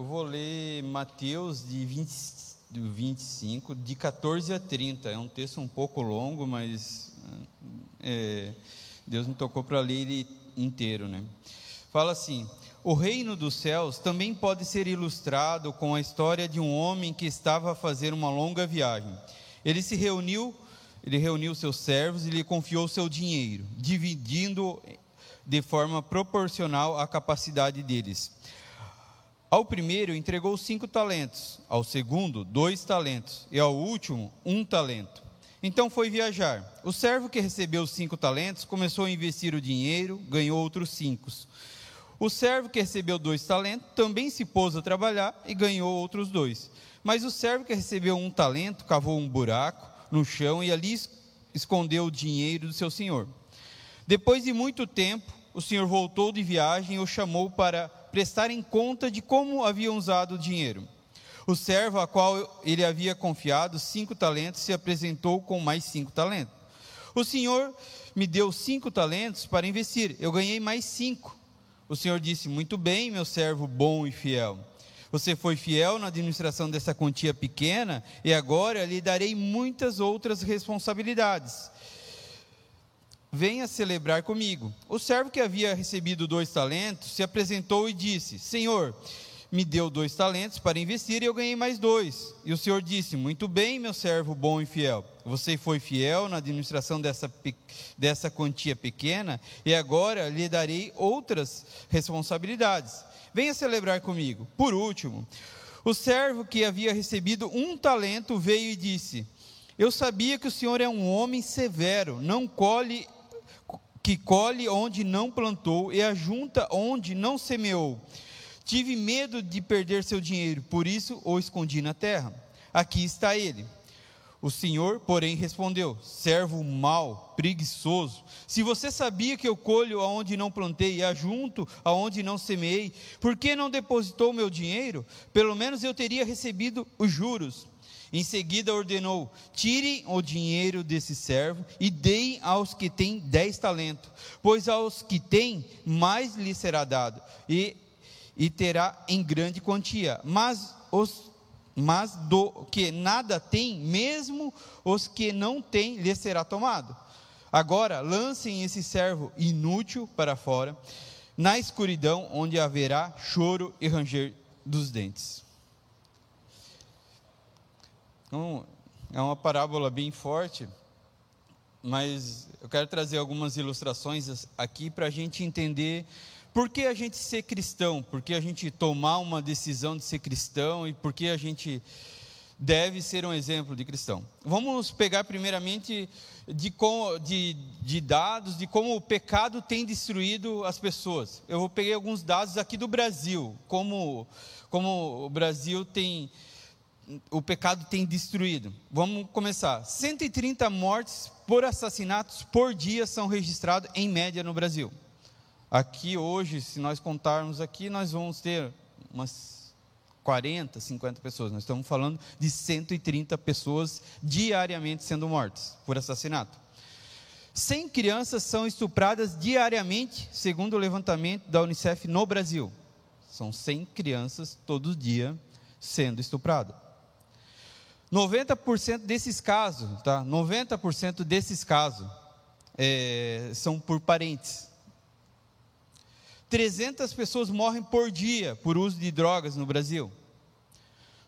Eu vou ler Mateus de 20, 25, de 14 a 30. É um texto um pouco longo, mas é, Deus me tocou para ler ele inteiro, né? Fala assim: O reino dos céus também pode ser ilustrado com a história de um homem que estava a fazer uma longa viagem. Ele se reuniu, ele reuniu seus servos e lhe confiou seu dinheiro, dividindo de forma proporcional à capacidade deles. Ao primeiro entregou cinco talentos, ao segundo dois talentos e ao último um talento. Então foi viajar. O servo que recebeu cinco talentos começou a investir o dinheiro, ganhou outros cinco. O servo que recebeu dois talentos também se pôs a trabalhar e ganhou outros dois. Mas o servo que recebeu um talento cavou um buraco no chão e ali escondeu o dinheiro do seu senhor. Depois de muito tempo, o senhor voltou de viagem e o chamou para prestarem conta de como haviam usado o dinheiro. O servo a qual ele havia confiado cinco talentos se apresentou com mais cinco talentos. O senhor me deu cinco talentos para investir, eu ganhei mais cinco. O senhor disse: Muito bem, meu servo bom e fiel. Você foi fiel na administração dessa quantia pequena e agora lhe darei muitas outras responsabilidades. Venha celebrar comigo. O servo que havia recebido dois talentos se apresentou e disse: Senhor, me deu dois talentos para investir e eu ganhei mais dois. E o Senhor disse: Muito bem, meu servo bom e fiel. Você foi fiel na administração dessa, dessa quantia pequena e agora lhe darei outras responsabilidades. Venha celebrar comigo. Por último, o servo que havia recebido um talento veio e disse: Eu sabia que o Senhor é um homem severo, não colhe que colhe onde não plantou e ajunta onde não semeou. Tive medo de perder seu dinheiro, por isso o escondi na terra. Aqui está ele. O senhor, porém, respondeu: Servo mau, preguiçoso, se você sabia que eu colho aonde não plantei e ajunto aonde não semeei, por que não depositou meu dinheiro? Pelo menos eu teria recebido os juros. Em seguida ordenou: Tirem o dinheiro desse servo e deem aos que têm dez talentos, pois aos que têm mais lhe será dado, e e terá em grande quantia. Mas os mas do que nada tem, mesmo os que não têm, lhe será tomado. Agora lancem esse servo inútil para fora, na escuridão, onde haverá choro e ranger dos dentes. Então, é uma parábola bem forte, mas eu quero trazer algumas ilustrações aqui para a gente entender por que a gente ser cristão? Por que a gente tomar uma decisão de ser cristão e por que a gente deve ser um exemplo de cristão? Vamos pegar primeiramente de, de, de dados de como o pecado tem destruído as pessoas. Eu peguei alguns dados aqui do Brasil, como, como o Brasil tem o pecado tem destruído. Vamos começar. 130 mortes por assassinatos por dia são registrados em média no Brasil. Aqui hoje, se nós contarmos aqui, nós vamos ter umas 40, 50 pessoas. Nós estamos falando de 130 pessoas diariamente sendo mortas por assassinato. 100 crianças são estupradas diariamente, segundo o levantamento da Unicef no Brasil. São 100 crianças todo dia sendo estupradas. 90% desses casos, tá? 90% desses casos é, são por parentes. 300 pessoas morrem por dia por uso de drogas no Brasil.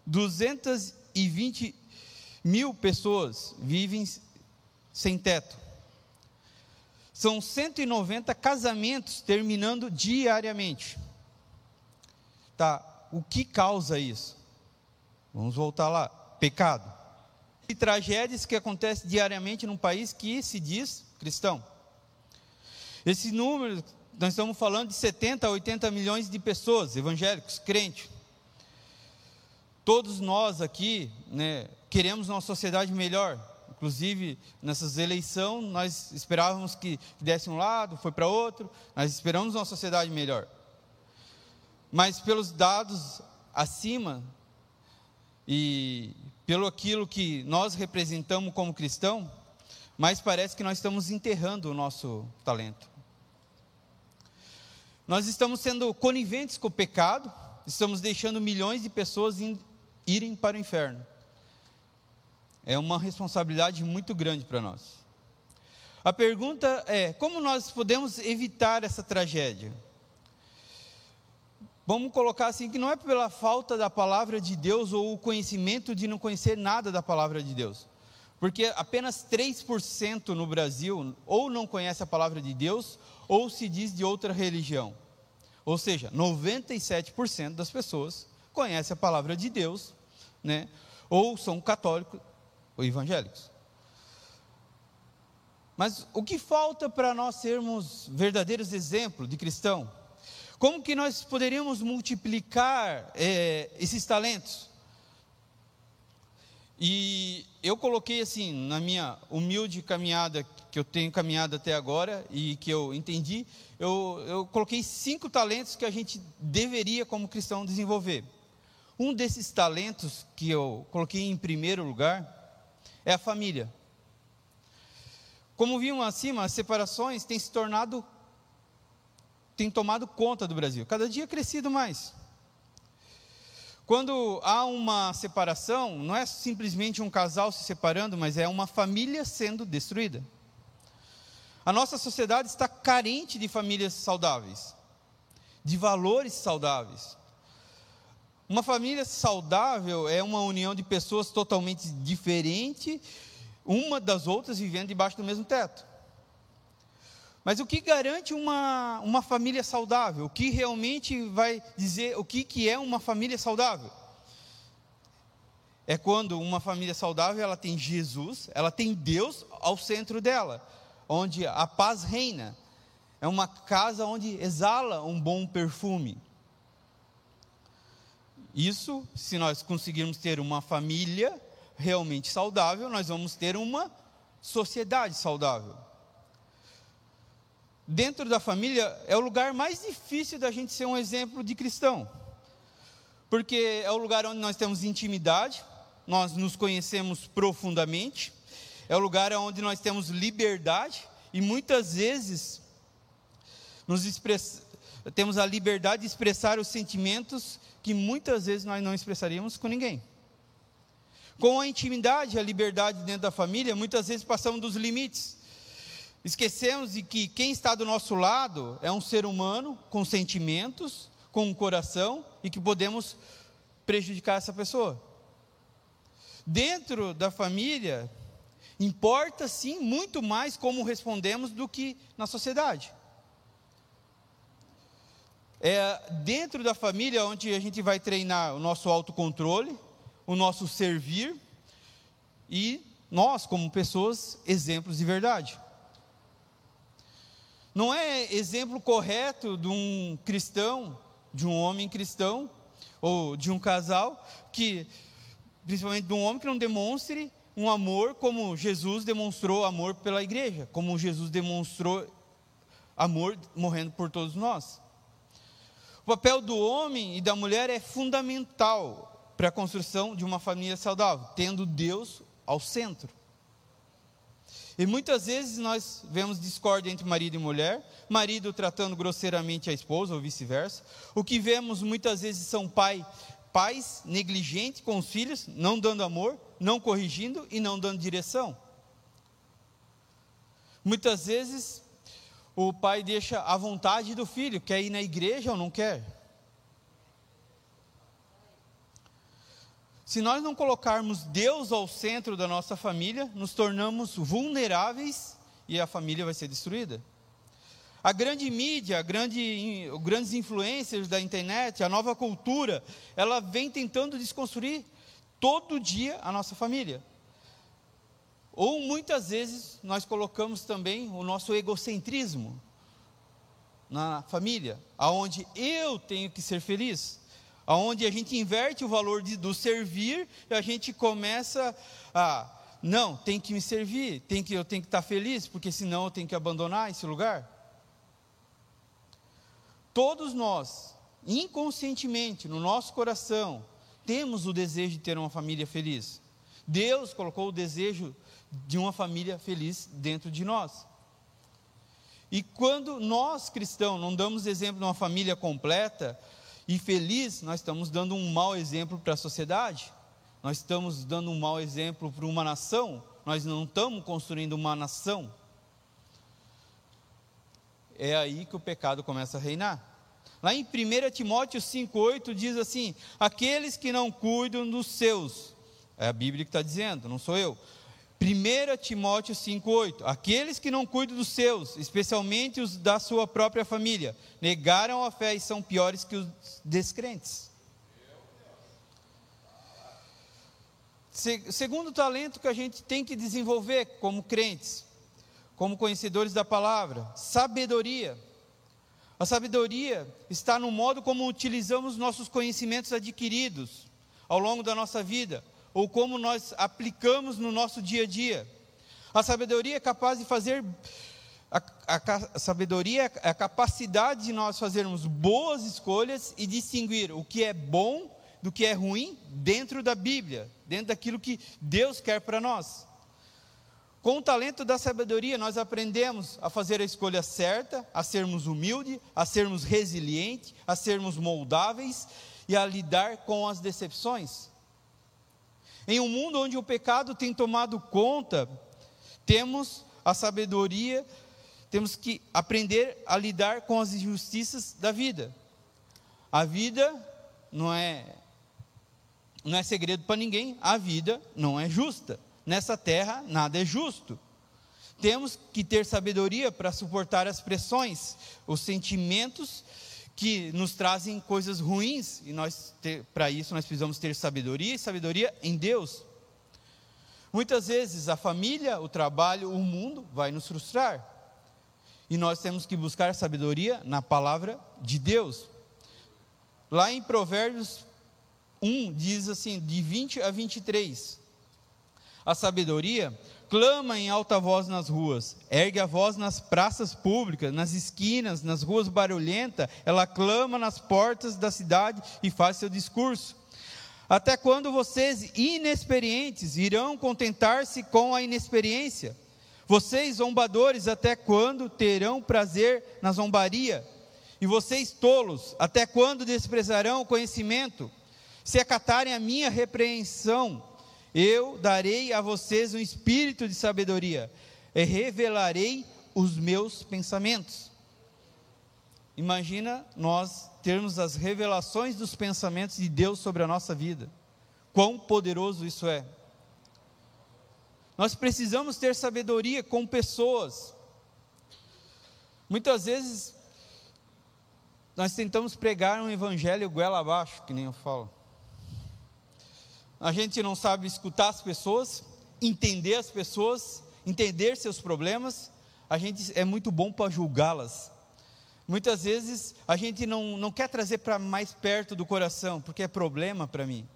220 mil pessoas vivem sem teto. São 190 casamentos terminando diariamente. Tá, o que causa isso? Vamos voltar lá. Pecado. E tragédias que acontecem diariamente num país que se diz cristão. Esse número nós estamos falando de 70 a 80 milhões de pessoas, evangélicos, crentes. Todos nós aqui né, queremos uma sociedade melhor. Inclusive, nessas eleições, nós esperávamos que desse um lado, foi para outro. Nós esperamos uma sociedade melhor. Mas pelos dados acima e pelo aquilo que nós representamos como cristão, mais parece que nós estamos enterrando o nosso talento. Nós estamos sendo coniventes com o pecado, estamos deixando milhões de pessoas irem para o inferno. É uma responsabilidade muito grande para nós. A pergunta é: como nós podemos evitar essa tragédia? Vamos colocar assim que não é pela falta da palavra de Deus ou o conhecimento de não conhecer nada da palavra de Deus. Porque apenas 3% no Brasil ou não conhece a palavra de Deus ou se diz de outra religião. Ou seja, 97% das pessoas conhecem a palavra de Deus, né? Ou são católicos ou evangélicos. Mas o que falta para nós sermos verdadeiros exemplos de cristão? Como que nós poderíamos multiplicar é, esses talentos? E eu coloquei assim, na minha humilde caminhada, que eu tenho caminhado até agora e que eu entendi, eu, eu coloquei cinco talentos que a gente deveria, como cristão, desenvolver. Um desses talentos que eu coloquei em primeiro lugar é a família. Como vimos acima, as separações têm se tornado, têm tomado conta do Brasil, cada dia crescido mais. Quando há uma separação, não é simplesmente um casal se separando, mas é uma família sendo destruída. A nossa sociedade está carente de famílias saudáveis, de valores saudáveis. Uma família saudável é uma união de pessoas totalmente diferentes, uma das outras vivendo debaixo do mesmo teto. Mas o que garante uma, uma família saudável? O que realmente vai dizer o que, que é uma família saudável? É quando uma família saudável ela tem Jesus, ela tem Deus ao centro dela, onde a paz reina. É uma casa onde exala um bom perfume. Isso, se nós conseguirmos ter uma família realmente saudável, nós vamos ter uma sociedade saudável dentro da família é o lugar mais difícil da gente ser um exemplo de cristão. Porque é o lugar onde nós temos intimidade, nós nos conhecemos profundamente, é o lugar onde nós temos liberdade e muitas vezes nos express... temos a liberdade de expressar os sentimentos que muitas vezes nós não expressaríamos com ninguém. Com a intimidade a liberdade dentro da família, muitas vezes passamos dos limites Esquecemos de que quem está do nosso lado é um ser humano com sentimentos, com um coração e que podemos prejudicar essa pessoa. Dentro da família, importa sim muito mais como respondemos do que na sociedade. É dentro da família onde a gente vai treinar o nosso autocontrole, o nosso servir e nós, como pessoas, exemplos de verdade. Não é exemplo correto de um cristão, de um homem cristão, ou de um casal, que, principalmente de um homem que não demonstre um amor como Jesus demonstrou amor pela igreja, como Jesus demonstrou amor morrendo por todos nós. O papel do homem e da mulher é fundamental para a construção de uma família saudável, tendo Deus ao centro. E muitas vezes nós vemos discórdia entre marido e mulher, marido tratando grosseiramente a esposa ou vice-versa. O que vemos muitas vezes são pai, pais negligentes com os filhos, não dando amor, não corrigindo e não dando direção. Muitas vezes o pai deixa a vontade do filho, quer ir na igreja ou não quer. Se nós não colocarmos Deus ao centro da nossa família, nos tornamos vulneráveis e a família vai ser destruída. A grande mídia, a grande, grandes influências da internet, a nova cultura, ela vem tentando desconstruir todo dia a nossa família. Ou muitas vezes nós colocamos também o nosso egocentrismo na família, aonde eu tenho que ser feliz onde a gente inverte o valor de, do servir e a gente começa a não, tem que me servir, tem que eu tenho que estar feliz, porque senão eu tenho que abandonar esse lugar. Todos nós, inconscientemente, no nosso coração, temos o desejo de ter uma família feliz. Deus colocou o desejo de uma família feliz dentro de nós. E quando nós cristãos não damos exemplo de uma família completa, e feliz, nós estamos dando um mau exemplo para a sociedade, nós estamos dando um mau exemplo para uma nação, nós não estamos construindo uma nação. É aí que o pecado começa a reinar. Lá em 1 Timóteo 5,8 diz assim: Aqueles que não cuidam dos seus, é a Bíblia que está dizendo, não sou eu. 1 Timóteo 5,8: Aqueles que não cuidam dos seus, especialmente os da sua própria família, negaram a fé e são piores que os descrentes. Segundo talento que a gente tem que desenvolver como crentes, como conhecedores da palavra, sabedoria. A sabedoria está no modo como utilizamos nossos conhecimentos adquiridos ao longo da nossa vida ou como nós aplicamos no nosso dia a dia. A sabedoria é capaz de fazer a, a, a, sabedoria é a capacidade de nós fazermos boas escolhas e distinguir o que é bom do que é ruim dentro da Bíblia, dentro daquilo que Deus quer para nós. Com o talento da sabedoria, nós aprendemos a fazer a escolha certa, a sermos humildes, a sermos resilientes, a sermos moldáveis e a lidar com as decepções. Em um mundo onde o pecado tem tomado conta, temos a sabedoria, temos que aprender a lidar com as injustiças da vida. A vida não é não é segredo para ninguém, a vida não é justa. Nessa terra nada é justo. Temos que ter sabedoria para suportar as pressões, os sentimentos que nos trazem coisas ruins, e nós para isso nós precisamos ter sabedoria e sabedoria em Deus. Muitas vezes a família, o trabalho, o mundo vai nos frustrar. E nós temos que buscar sabedoria na palavra de Deus. Lá em Provérbios 1 diz assim, de 20 a 23. A sabedoria clama em alta voz nas ruas, ergue a voz nas praças públicas, nas esquinas, nas ruas barulhentas, ela clama nas portas da cidade e faz seu discurso. Até quando vocês, inexperientes, irão contentar-se com a inexperiência? Vocês, zombadores, até quando terão prazer na zombaria? E vocês, tolos, até quando desprezarão o conhecimento? Se acatarem a minha repreensão, eu darei a vocês um espírito de sabedoria e revelarei os meus pensamentos. Imagina nós termos as revelações dos pensamentos de Deus sobre a nossa vida. Quão poderoso isso é. Nós precisamos ter sabedoria com pessoas. Muitas vezes nós tentamos pregar um evangelho goela abaixo, que nem eu falo a gente não sabe escutar as pessoas, entender as pessoas, entender seus problemas, a gente é muito bom para julgá-las. Muitas vezes a gente não, não quer trazer para mais perto do coração, porque é problema para mim.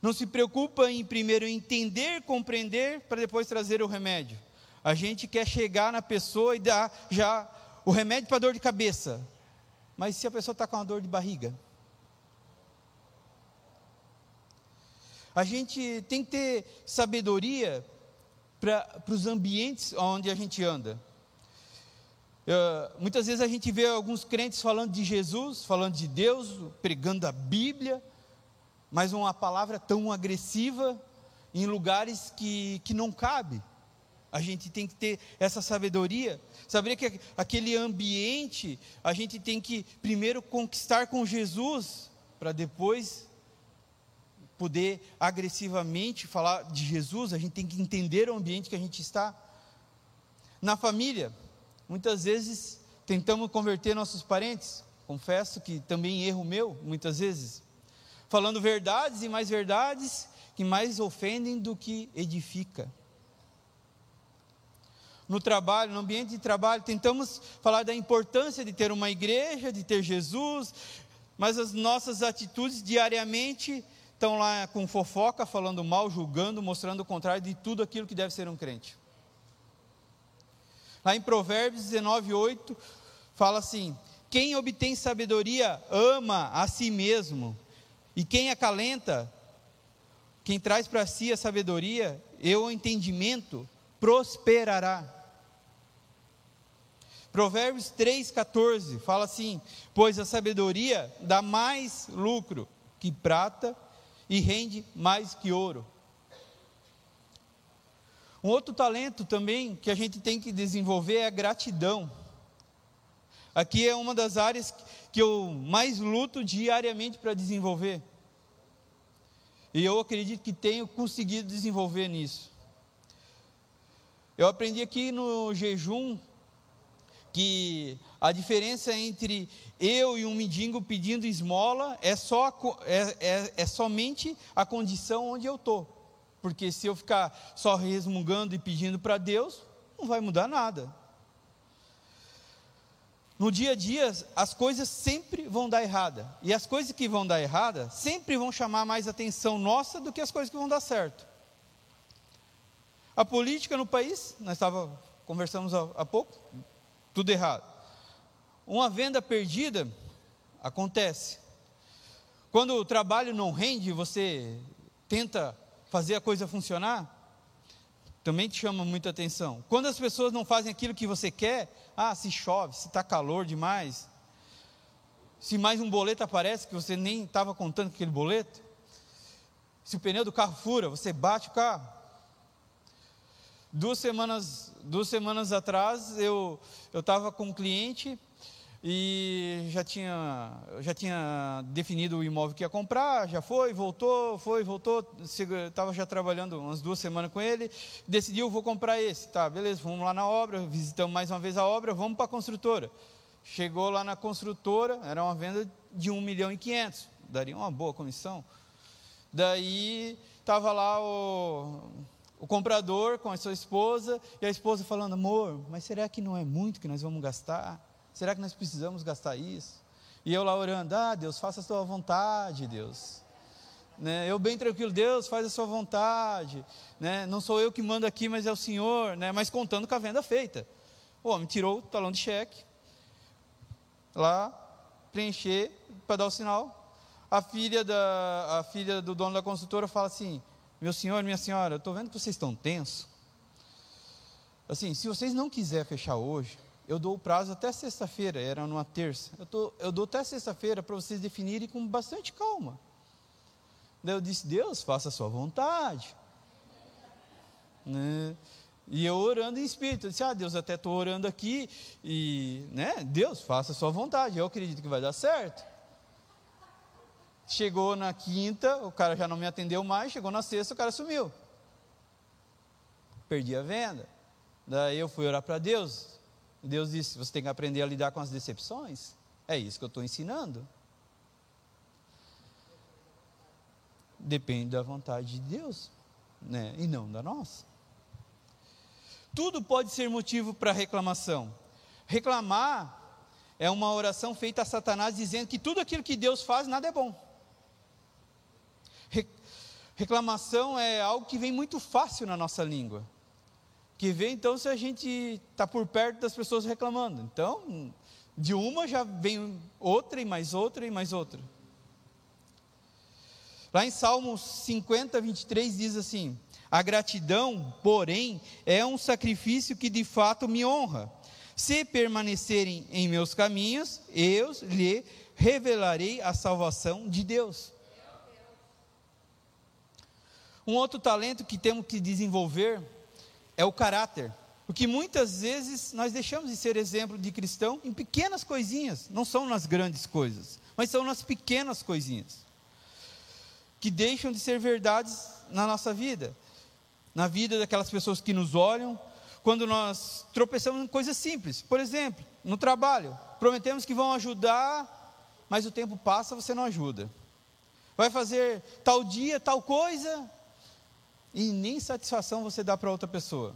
Não se preocupa em primeiro entender, compreender, para depois trazer o remédio. A gente quer chegar na pessoa e dar já o remédio para dor de cabeça. Mas se a pessoa está com uma dor de barriga? A gente tem que ter sabedoria para os ambientes onde a gente anda. Uh, muitas vezes a gente vê alguns crentes falando de Jesus, falando de Deus, pregando a Bíblia, mas uma palavra tão agressiva em lugares que, que não cabe. A gente tem que ter essa sabedoria, saber que aquele ambiente a gente tem que primeiro conquistar com Jesus, para depois poder agressivamente falar de Jesus, a gente tem que entender o ambiente que a gente está. Na família, muitas vezes tentamos converter nossos parentes, confesso que também erro meu, muitas vezes, falando verdades e mais verdades que mais ofendem do que edifica. No trabalho, no ambiente de trabalho, tentamos falar da importância de ter uma igreja, de ter Jesus, mas as nossas atitudes diariamente estão lá com fofoca, falando mal, julgando, mostrando o contrário de tudo aquilo que deve ser um crente. Lá em Provérbios 19, 8, fala assim: Quem obtém sabedoria ama a si mesmo, e quem acalenta, quem traz para si a sabedoria e o entendimento, prosperará. Provérbios 3,14 fala assim: Pois a sabedoria dá mais lucro que prata e rende mais que ouro. Um outro talento também que a gente tem que desenvolver é a gratidão. Aqui é uma das áreas que eu mais luto diariamente para desenvolver. E eu acredito que tenho conseguido desenvolver nisso. Eu aprendi aqui no jejum que a diferença entre eu e um mendigo pedindo esmola é, só, é, é, é somente a condição onde eu estou. Porque se eu ficar só resmungando e pedindo para Deus, não vai mudar nada. No dia a dia, as coisas sempre vão dar errada. E as coisas que vão dar errada sempre vão chamar mais atenção nossa do que as coisas que vão dar certo. A política no país, nós estava, conversamos há, há pouco, tudo errado. Uma venda perdida acontece. Quando o trabalho não rende, você tenta fazer a coisa funcionar, também te chama muita atenção. Quando as pessoas não fazem aquilo que você quer, ah, se chove, se está calor demais, se mais um boleto aparece que você nem estava contando aquele boleto, se o pneu do carro fura, você bate o carro. Duas semanas, duas semanas atrás, eu estava com um cliente e já tinha, já tinha definido o imóvel que ia comprar, já foi, voltou, foi, voltou, estava já trabalhando umas duas semanas com ele, decidiu, vou comprar esse, tá, beleza, vamos lá na obra, visitamos mais uma vez a obra, vamos para a construtora. Chegou lá na construtora, era uma venda de 1 milhão e 500, daria uma boa comissão. Daí, estava lá o, o comprador com a sua esposa, e a esposa falando, amor, mas será que não é muito que nós vamos gastar? Será que nós precisamos gastar isso? E eu lá orando, ah, Deus, faça a sua vontade, Deus. Né? Eu bem tranquilo, Deus, faz a sua vontade. Né? Não sou eu que mando aqui, mas é o Senhor, né? mas contando com a venda feita. O homem tirou o talão de cheque, lá, preencher, para dar o sinal. A filha, da, a filha do dono da consultora fala assim: Meu senhor, minha senhora, eu estou vendo que vocês estão tensos. Assim, se vocês não quiserem fechar hoje, eu dou o prazo até sexta-feira, era numa terça. Eu, tô, eu dou até sexta-feira para vocês definirem com bastante calma. Daí eu disse, Deus, faça a sua vontade. Né? E eu orando em espírito, eu disse, ah, Deus, até estou orando aqui, e, né, Deus, faça a sua vontade, eu acredito que vai dar certo. Chegou na quinta, o cara já não me atendeu mais, chegou na sexta, o cara sumiu. Perdi a venda. Daí eu fui orar para Deus, Deus disse: você tem que aprender a lidar com as decepções. É isso que eu estou ensinando. Depende da vontade de Deus, né? e não da nossa. Tudo pode ser motivo para reclamação. Reclamar é uma oração feita a Satanás dizendo que tudo aquilo que Deus faz, nada é bom. Reclamação é algo que vem muito fácil na nossa língua que vê então se a gente está por perto das pessoas reclamando. Então, de uma já vem outra e mais outra e mais outra. Lá em Salmos 50, 23 diz assim: A gratidão, porém, é um sacrifício que de fato me honra. Se permanecerem em meus caminhos, eu lhe revelarei a salvação de Deus. Um outro talento que temos que desenvolver é o caráter. Porque muitas vezes nós deixamos de ser exemplo de cristão em pequenas coisinhas, não são nas grandes coisas, mas são nas pequenas coisinhas, que deixam de ser verdades na nossa vida, na vida daquelas pessoas que nos olham, quando nós tropeçamos em coisas simples. Por exemplo, no trabalho, prometemos que vão ajudar, mas o tempo passa, você não ajuda. Vai fazer tal dia, tal coisa, e nem satisfação você dá para outra pessoa.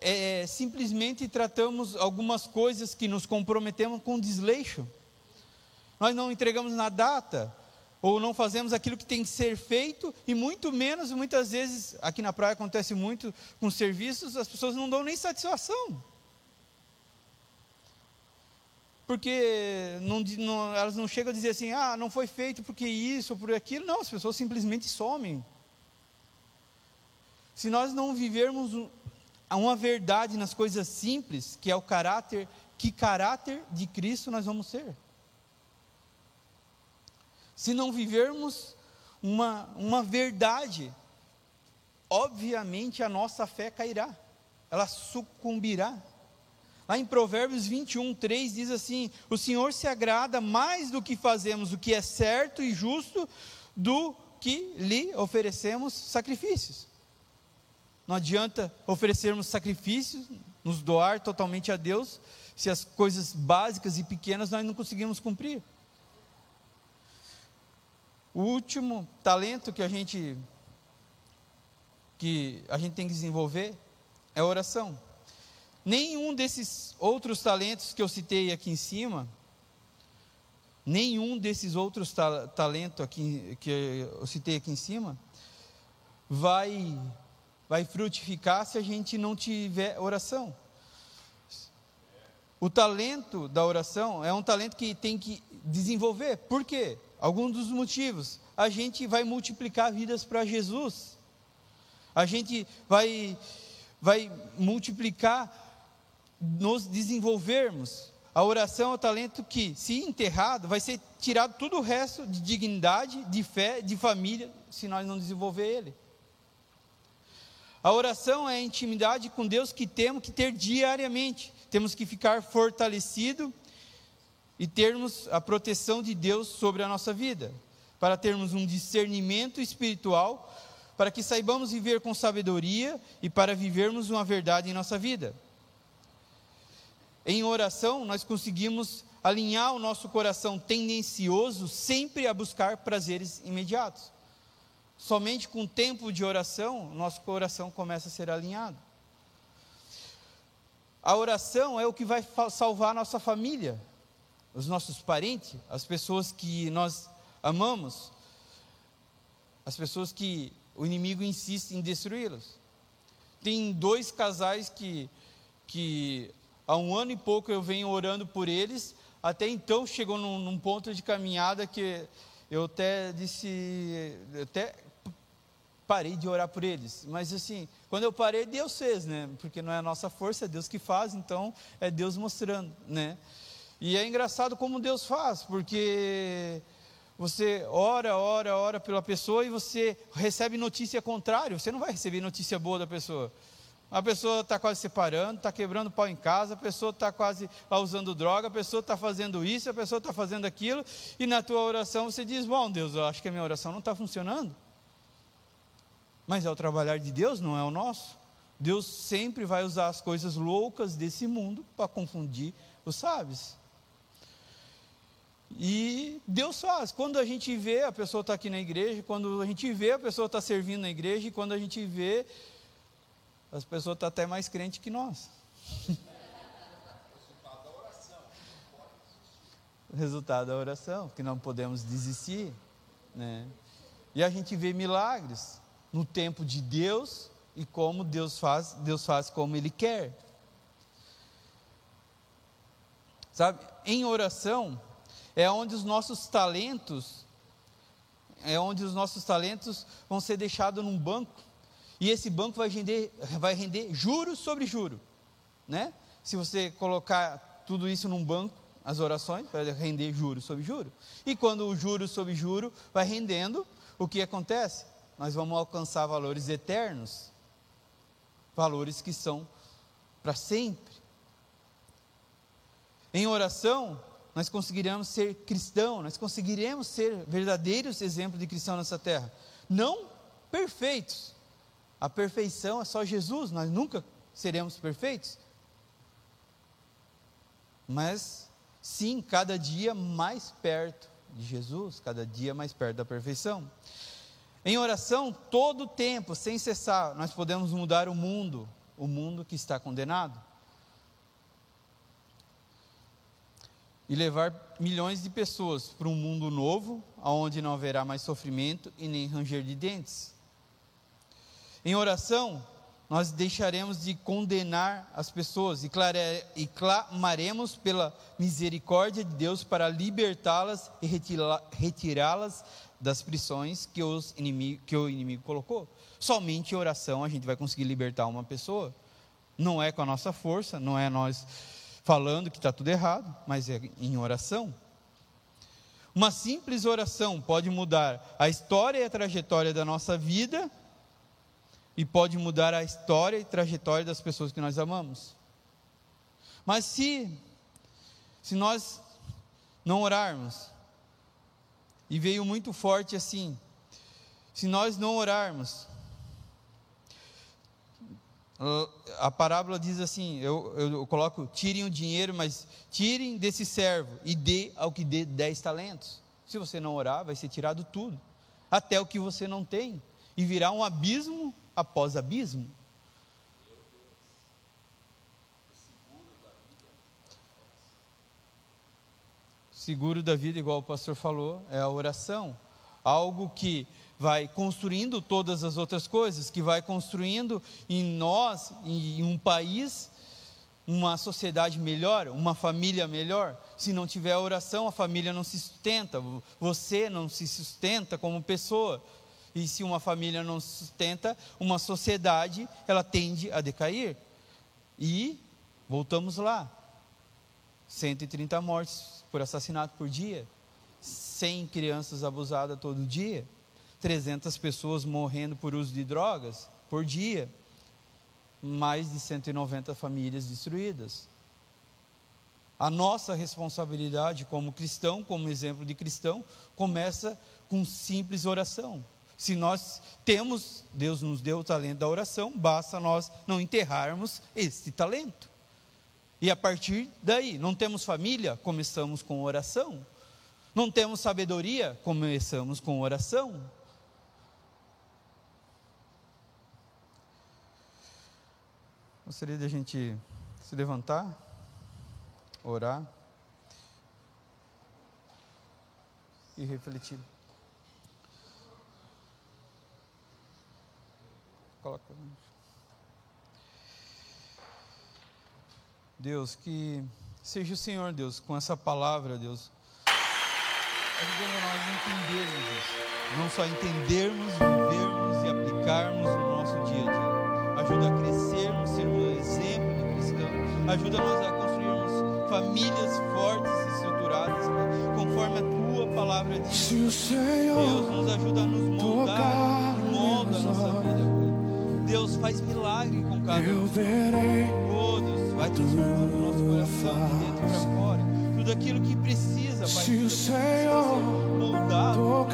É, simplesmente tratamos algumas coisas que nos comprometemos com desleixo. Nós não entregamos na data, ou não fazemos aquilo que tem que ser feito, e muito menos, muitas vezes, aqui na praia acontece muito com serviços, as pessoas não dão nem satisfação porque não, não, elas não chegam a dizer assim, ah, não foi feito porque isso ou por aquilo. Não, as pessoas simplesmente somem. Se nós não vivermos uma verdade nas coisas simples, que é o caráter, que caráter de Cristo nós vamos ser. Se não vivermos uma, uma verdade, obviamente a nossa fé cairá, ela sucumbirá. Lá em Provérbios 21, 3 diz assim: O Senhor se agrada mais do que fazemos o que é certo e justo, do que lhe oferecemos sacrifícios. Não adianta oferecermos sacrifícios, nos doar totalmente a Deus, se as coisas básicas e pequenas nós não conseguimos cumprir. O último talento que a gente que a gente tem que desenvolver é a oração. Nenhum desses outros talentos que eu citei aqui em cima, nenhum desses outros ta talentos aqui, que eu citei aqui em cima, vai, vai frutificar se a gente não tiver oração. O talento da oração é um talento que tem que desenvolver. Por quê? Alguns dos motivos. A gente vai multiplicar vidas para Jesus. A gente vai, vai multiplicar, nos desenvolvermos. A oração é o talento que, se enterrado, vai ser tirado todo o resto de dignidade, de fé, de família, se nós não desenvolver ele. A oração é a intimidade com Deus que temos que ter diariamente. Temos que ficar fortalecido e termos a proteção de Deus sobre a nossa vida, para termos um discernimento espiritual para que saibamos viver com sabedoria e para vivermos uma verdade em nossa vida. Em oração, nós conseguimos alinhar o nosso coração tendencioso sempre a buscar prazeres imediatos. Somente com o tempo de oração, nosso coração começa a ser alinhado. A oração é o que vai salvar a nossa família, os nossos parentes, as pessoas que nós amamos, as pessoas que o inimigo insiste em destruí-los. Tem dois casais que, que há um ano e pouco eu venho orando por eles, até então chegou num, num ponto de caminhada que eu até disse, até parei de orar por eles. Mas assim, quando eu parei, Deus fez, né? Porque não é a nossa força, é Deus que faz, então é Deus mostrando, né? E é engraçado como Deus faz, porque você ora, ora, ora pela pessoa e você recebe notícia contrária, você não vai receber notícia boa da pessoa. A pessoa está quase separando, está quebrando pau em casa, a pessoa está quase usando droga, a pessoa está fazendo isso, a pessoa está fazendo aquilo, e na tua oração você diz: Bom, Deus, eu acho que a minha oração não está funcionando. Mas é o trabalhar de Deus, não é o nosso. Deus sempre vai usar as coisas loucas desse mundo para confundir os sábios. E Deus faz. Quando a gente vê, a pessoa está aqui na igreja, quando a gente vê, a pessoa está servindo na igreja, e quando a gente vê, as pessoas estão até mais crentes que nós. resultado da oração, que não podemos desistir. Né? E a gente vê milagres no tempo de Deus e como Deus faz, Deus faz como Ele quer. Sabe, em oração, é onde os nossos talentos, é onde os nossos talentos vão ser deixados num banco, e esse banco vai render, vai render juros sobre juro, né? Se você colocar tudo isso num banco, as orações, vai render juros sobre juro. E quando o juro sobre juro vai rendendo, o que acontece? Nós vamos alcançar valores eternos, valores que são para sempre. Em oração, nós conseguiremos ser cristão, nós conseguiremos ser verdadeiros exemplos de cristão nessa terra. Não perfeitos. A perfeição é só Jesus, nós nunca seremos perfeitos. Mas sim, cada dia mais perto de Jesus, cada dia mais perto da perfeição. Em oração, todo o tempo, sem cessar, nós podemos mudar o mundo, o mundo que está condenado. e levar milhões de pessoas para um mundo novo, onde não haverá mais sofrimento e nem ranger de dentes. Em oração, nós deixaremos de condenar as pessoas e, e clamaremos pela misericórdia de Deus para libertá-las e retirá-las das prisões que, inimigo, que o inimigo colocou. Somente em oração a gente vai conseguir libertar uma pessoa Não é com a nossa força, não é nós falando que está tudo errado, mas é em oração. Uma simples oração pode mudar a história e a trajetória da nossa vida e pode mudar a história e trajetória das pessoas que nós amamos. Mas se se nós não orarmos, e veio muito forte assim, se nós não orarmos, a parábola diz assim: eu, eu, eu, coloco, tirem o dinheiro, mas tirem desse servo e dê ao que dê dez talentos. Se você não orar, vai ser tirado tudo, até o que você não tem, e virá um abismo após abismo. Seguro da vida, igual o pastor falou, é a oração. Algo que vai construindo todas as outras coisas, que vai construindo em nós, em um país, uma sociedade melhor, uma família melhor. Se não tiver oração, a família não se sustenta, você não se sustenta como pessoa. E se uma família não sustenta, uma sociedade, ela tende a decair. E voltamos lá. 130 mortes por assassinato por dia, 100 crianças abusadas todo dia. 300 pessoas morrendo por uso de drogas por dia, mais de 190 famílias destruídas. A nossa responsabilidade como cristão, como exemplo de cristão, começa com simples oração. Se nós temos, Deus nos deu o talento da oração, basta nós não enterrarmos esse talento. E a partir daí, não temos família, começamos com oração. Não temos sabedoria, começamos com oração. Gostaria de a gente se levantar, orar e refletir. Coloca. Deus, que seja o Senhor, Deus, com essa palavra, Deus, ajudando nós a entendermos isso. Não só entendermos, vivermos e aplicarmos no nosso dia a dia. Ajuda a crescermos, sermos Ajuda nós a construirmos famílias fortes e estruturadas, conforme a tua palavra diz. Deus nos ajuda a nos moldar e molda a nossa vida. Deus faz milagre com cada um. Deus, vai transformando o nosso coração de dentro para fora. Tudo aquilo que precisa, Pai, precisa ser moldado.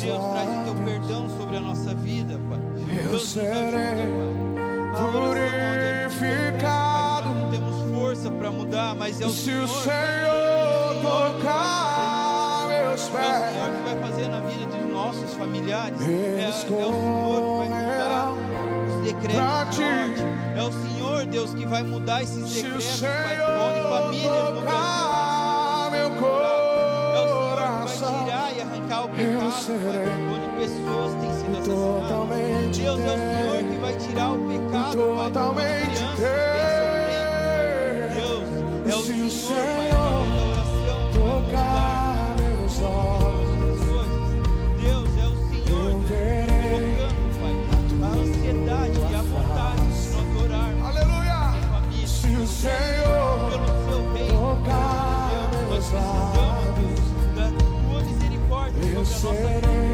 Deus, traz o teu perdão sobre a nossa vida, Pai. Deus nos ajuda, Pai. Purificar para mudar, mas é o Se Senhor. Se o Senhor tocar meus pés, é o Senhor que vai fazer na vida dos nossos familiares. É, é o Senhor que vai decretos de. É o Senhor, Deus, que vai mudar esses decretos, Pai, onde famílias no Brasil. É o Senhor que vai tirar e arrancar o pecado, Pai, onde pessoas têm sido assassinadas. Deus é o Senhor que vai tirar o pecado, Pai, onde crianças seré.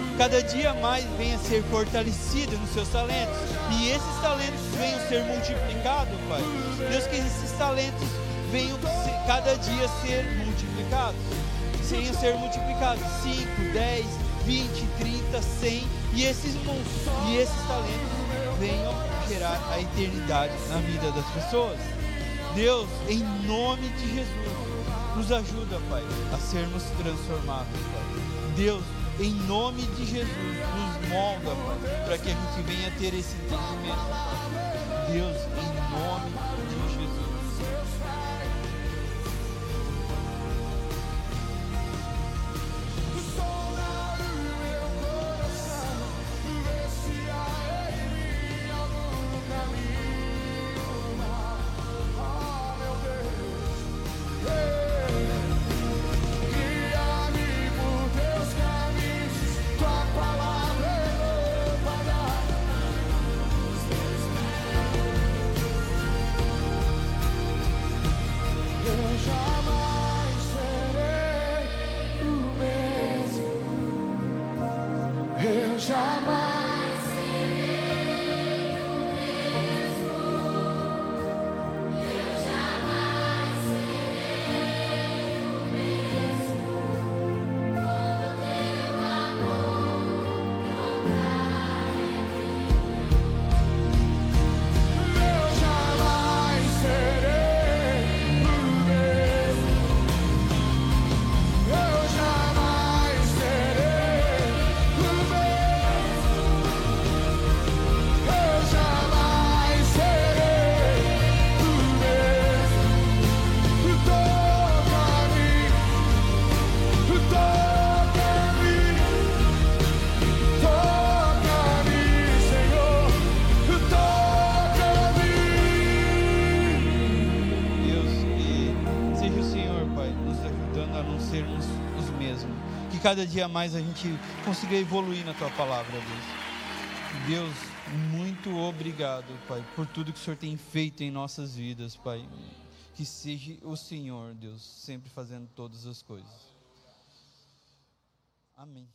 cada dia mais venha ser fortalecida nos seus talentos, e esses talentos venham ser multiplicados, Pai. Deus, que esses talentos venham cada dia ser multiplicados, venham ser multiplicados 5, 10, 20, 30, 100, e esses, e esses talentos venham gerar a eternidade na vida das pessoas. Deus, em nome de Jesus, nos ajuda, Pai, a sermos transformados, Pai. Deus, em nome de Jesus, nos molda, Pai, para que a gente venha ter esse entendimento. Deus, em nome de cada dia mais a gente consiga evoluir na Tua palavra, Deus. Deus, muito obrigado, Pai, por tudo que o Senhor tem feito em nossas vidas, Pai. Que seja o Senhor, Deus, sempre fazendo todas as coisas. Amém.